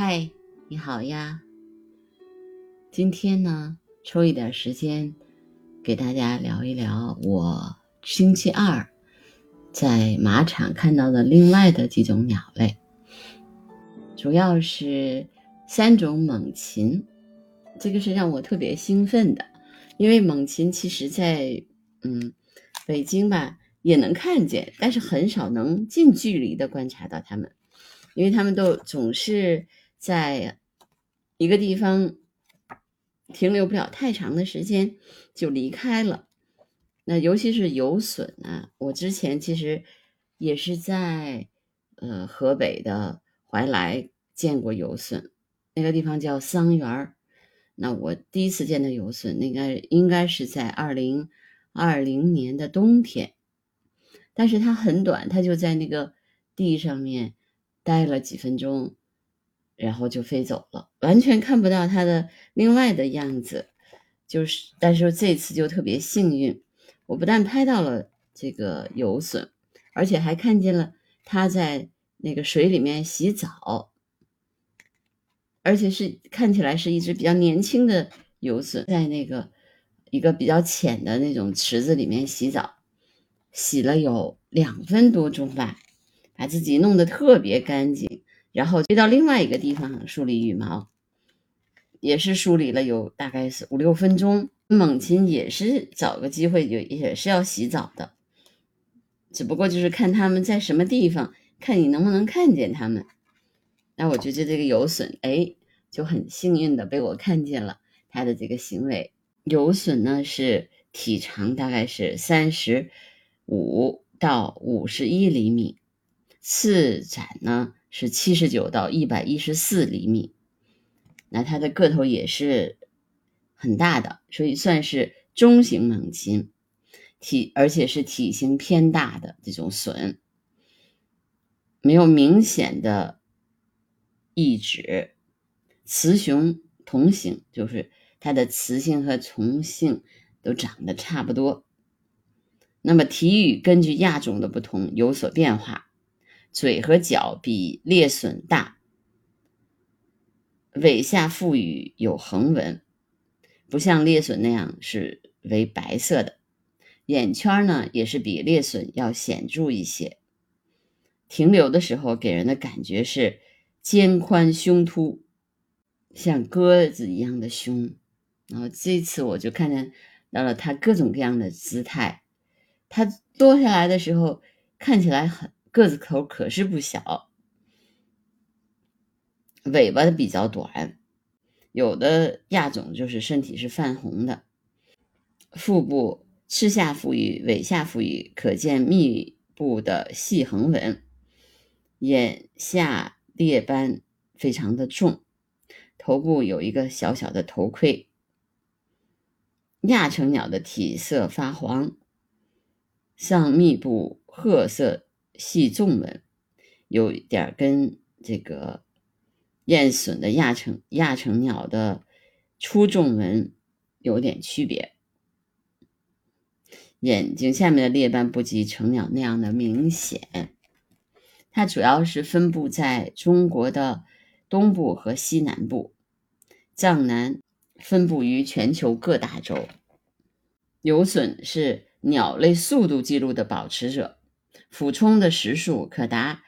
嗨，你好呀！今天呢，抽一点时间给大家聊一聊我星期二在马场看到的另外的几种鸟类，主要是三种猛禽，这个是让我特别兴奋的，因为猛禽其实在嗯北京吧也能看见，但是很少能近距离的观察到它们，因为它们都总是。在一个地方停留不了太长的时间就离开了。那尤其是游隼啊，我之前其实也是在呃河北的怀来见过游隼，那个地方叫桑园儿。那我第一次见到游隼，那个应该是在二零二零年的冬天，但是它很短，它就在那个地上面待了几分钟。然后就飞走了，完全看不到它的另外的样子。就是，但是这次就特别幸运，我不但拍到了这个游隼，而且还看见了它在那个水里面洗澡，而且是看起来是一只比较年轻的游隼，在那个一个比较浅的那种池子里面洗澡，洗了有两分多钟吧，把自己弄得特别干净。然后飞到另外一个地方梳理羽毛，也是梳理了有大概是五六分钟。猛禽也是找个机会，就也是要洗澡的，只不过就是看他们在什么地方，看你能不能看见他们。那我觉得这个游隼，哎，就很幸运的被我看见了它的这个行为。游隼呢是体长大概是三十五到五十一厘米，翅展呢。是七十九到一百一十四厘米，那它的个头也是很大的，所以算是中型猛禽，体而且是体型偏大的这种隼，没有明显的异指，雌雄同型，就是它的雌性和雄性都长得差不多。那么体羽根据亚种的不同有所变化。嘴和脚比猎隼大，尾下腹羽有横纹，不像猎隼那样是为白色的。眼圈呢也是比猎隼要显著一些。停留的时候给人的感觉是肩宽胸凸，像鸽子一样的胸。然后这次我就看见到了它各种各样的姿态。它多下来的时候看起来很。个子口可是不小，尾巴比较短，有的亚种就是身体是泛红的，腹部翅下腹羽、尾下腹羽可见密布的细横纹，眼下裂斑非常的重，头部有一个小小的头盔。亚成鸟的体色发黄，上密布褐色。细纵纹有点跟这个燕隼的亚成亚成鸟的粗重纹有点区别，眼睛下面的裂斑不及成鸟那样的明显。它主要是分布在中国的东部和西南部，藏南分布于全球各大洲。游隼是鸟类速度记录的保持者。俯冲的时速可达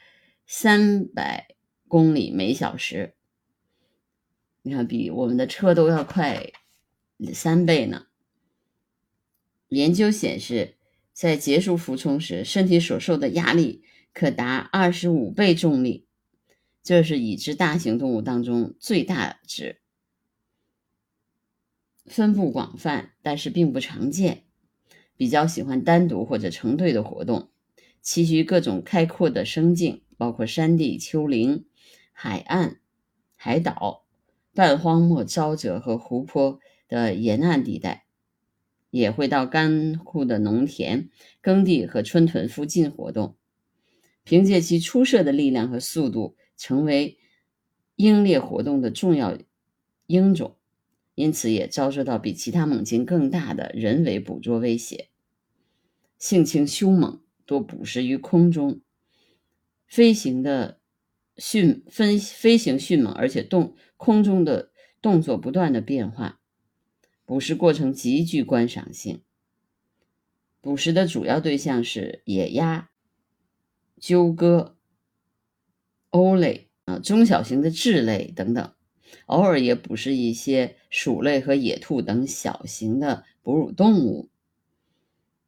三百公里每小时，你看，比我们的车都要快三倍呢。研究显示，在结束俯冲时，身体所受的压力可达二十五倍重力，这是已知大型动物当中最大值。分布广泛，但是并不常见，比较喜欢单独或者成对的活动。栖息于各种开阔的生境，包括山地、丘陵、海岸、海岛、半荒漠、沼泽和湖泊的沿岸地带，也会到干枯的农田、耕地和春屯附近活动。凭借其出色的力量和速度，成为鹰猎活动的重要鹰种，因此也遭受到比其他猛禽更大的人为捕捉威胁。性情凶猛。多捕食于空中，飞行的迅飞飞行迅猛，而且动空中的动作不断的变化，捕食过程极具观赏性。捕食的主要对象是野鸭、鸠鸽、鸥类啊，中小型的雉类等等，偶尔也捕食一些鼠类和野兔等小型的哺乳动物。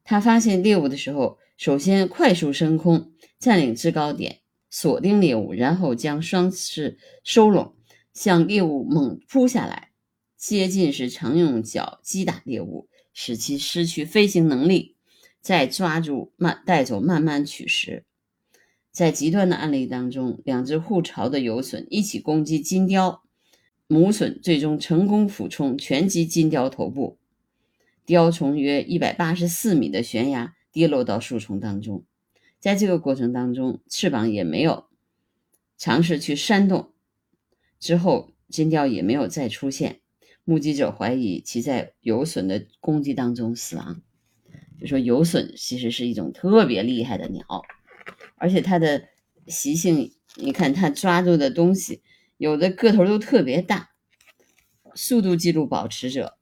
他发现猎物的时候，首先快速升空，占领制高点。锁定猎物，然后将双翅收拢，向猎物猛扑下来。接近时，常用脚击打猎物，使其失去飞行能力，再抓住慢带走，慢慢取食。在极端的案例当中，两只互巢的游隼一起攻击金雕，母隼最终成功俯冲，拳击金雕头部，雕从约一百八十四米的悬崖跌落到树丛当中。在这个过程当中，翅膀也没有尝试去扇动，之后金雕也没有再出现。目击者怀疑其在游隼的攻击当中死亡。就说游隼其实是一种特别厉害的鸟，而且它的习性，你看它抓住的东西，有的个头都特别大，速度记录保持者。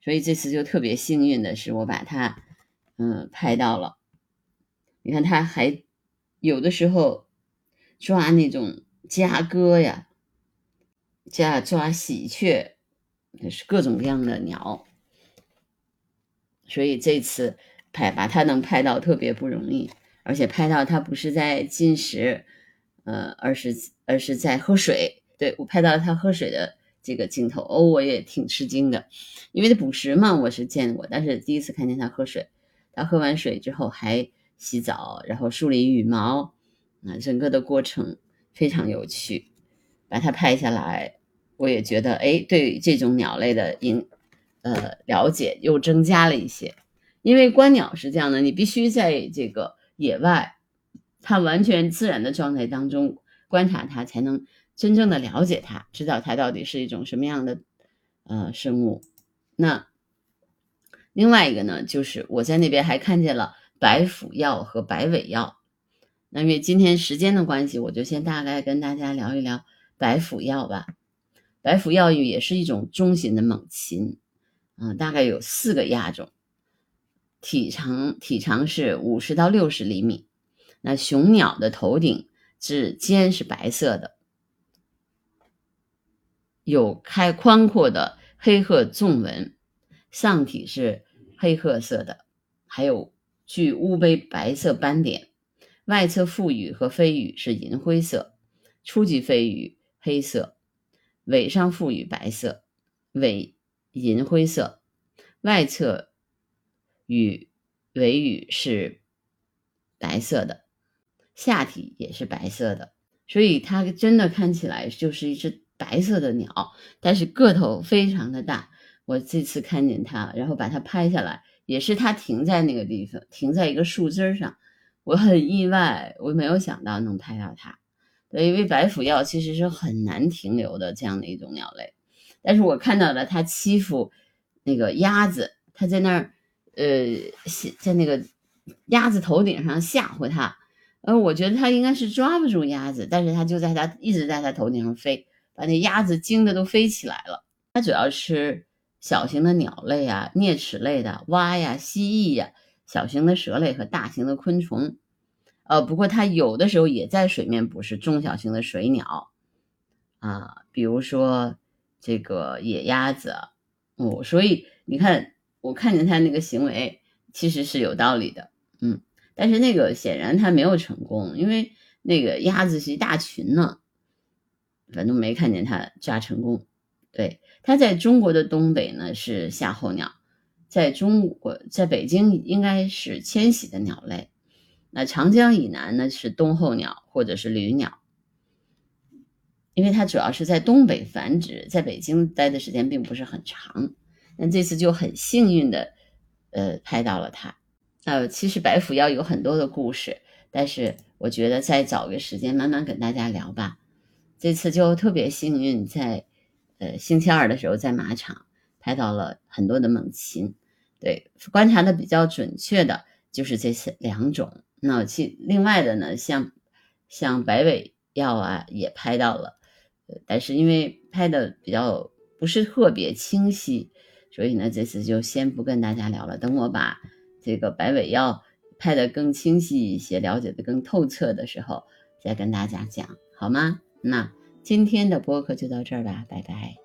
所以这次就特别幸运的是，我把它嗯拍到了。你看，他还有的时候抓那种家鸽呀，加抓喜鹊，是各种各样的鸟。所以这次拍把它能拍到特别不容易，而且拍到它不是在进食，呃，而是而是在喝水。对我拍到它喝水的这个镜头，哦，我也挺吃惊的，因为捕食嘛，我是见过，但是第一次看见它喝水。它喝完水之后还。洗澡，然后梳理羽毛，啊，整个的过程非常有趣。把它拍下来，我也觉得，哎，对这种鸟类的影，呃，了解又增加了一些。因为观鸟是这样的，你必须在这个野外，它完全自然的状态当中观察它，才能真正的了解它，知道它到底是一种什么样的呃生物。那另外一个呢，就是我在那边还看见了。白腹鹞和白尾鹞，那因为今天时间的关系，我就先大概跟大家聊一聊白腹鹞吧。白腹鹞也是一种中型的猛禽，啊，大概有四个亚种，体长体长是五十到六十厘米。那雄鸟的头顶至肩是白色的，有开宽阔的黑褐纵纹，上体是黑褐色的，还有。具乌杯白色斑点，外侧腹羽和飞羽是银灰色，初级飞羽黑色，尾上腹羽白色，尾银灰色，外侧羽尾羽是白色的，下体也是白色的，所以它真的看起来就是一只白色的鸟，但是个头非常的大。我这次看见它，然后把它拍下来。也是它停在那个地方，停在一个树枝上，我很意外，我没有想到能拍到它。对，因为白腹鹞其实是很难停留的这样的一种鸟类，但是我看到了它欺负那个鸭子，它在那儿，呃，在那个鸭子头顶上吓唬它，呃，我觉得它应该是抓不住鸭子，但是它就在它一直在它头顶上飞，把那鸭子惊的都飞起来了。它主要吃。小型的鸟类啊，啮齿类的蛙呀、蜥蜴呀，小型的蛇类和大型的昆虫，呃，不过它有的时候也在水面捕食中小型的水鸟，啊，比如说这个野鸭子，哦，所以你看，我看见它那个行为其实是有道理的，嗯，但是那个显然它没有成功，因为那个鸭子是一大群呢，反正没看见它抓成功。对，它在中国的东北呢是夏候鸟，在中国在北京应该是迁徙的鸟类。那长江以南呢是冬候鸟或者是旅鸟，因为它主要是在东北繁殖，在北京待的时间并不是很长。那这次就很幸运的，呃，拍到了它。呃，其实白腹鹞有很多的故事，但是我觉得再找个时间慢慢跟大家聊吧。这次就特别幸运在。呃，星期二的时候在马场拍到了很多的猛禽，对，观察的比较准确的就是这些两种。那其另外的呢，像像白尾药啊也拍到了，但是因为拍的比较不是特别清晰，所以呢这次就先不跟大家聊了。等我把这个白尾药拍的更清晰一些，了解的更透彻的时候，再跟大家讲好吗？那今天的播客就到这儿吧，拜拜。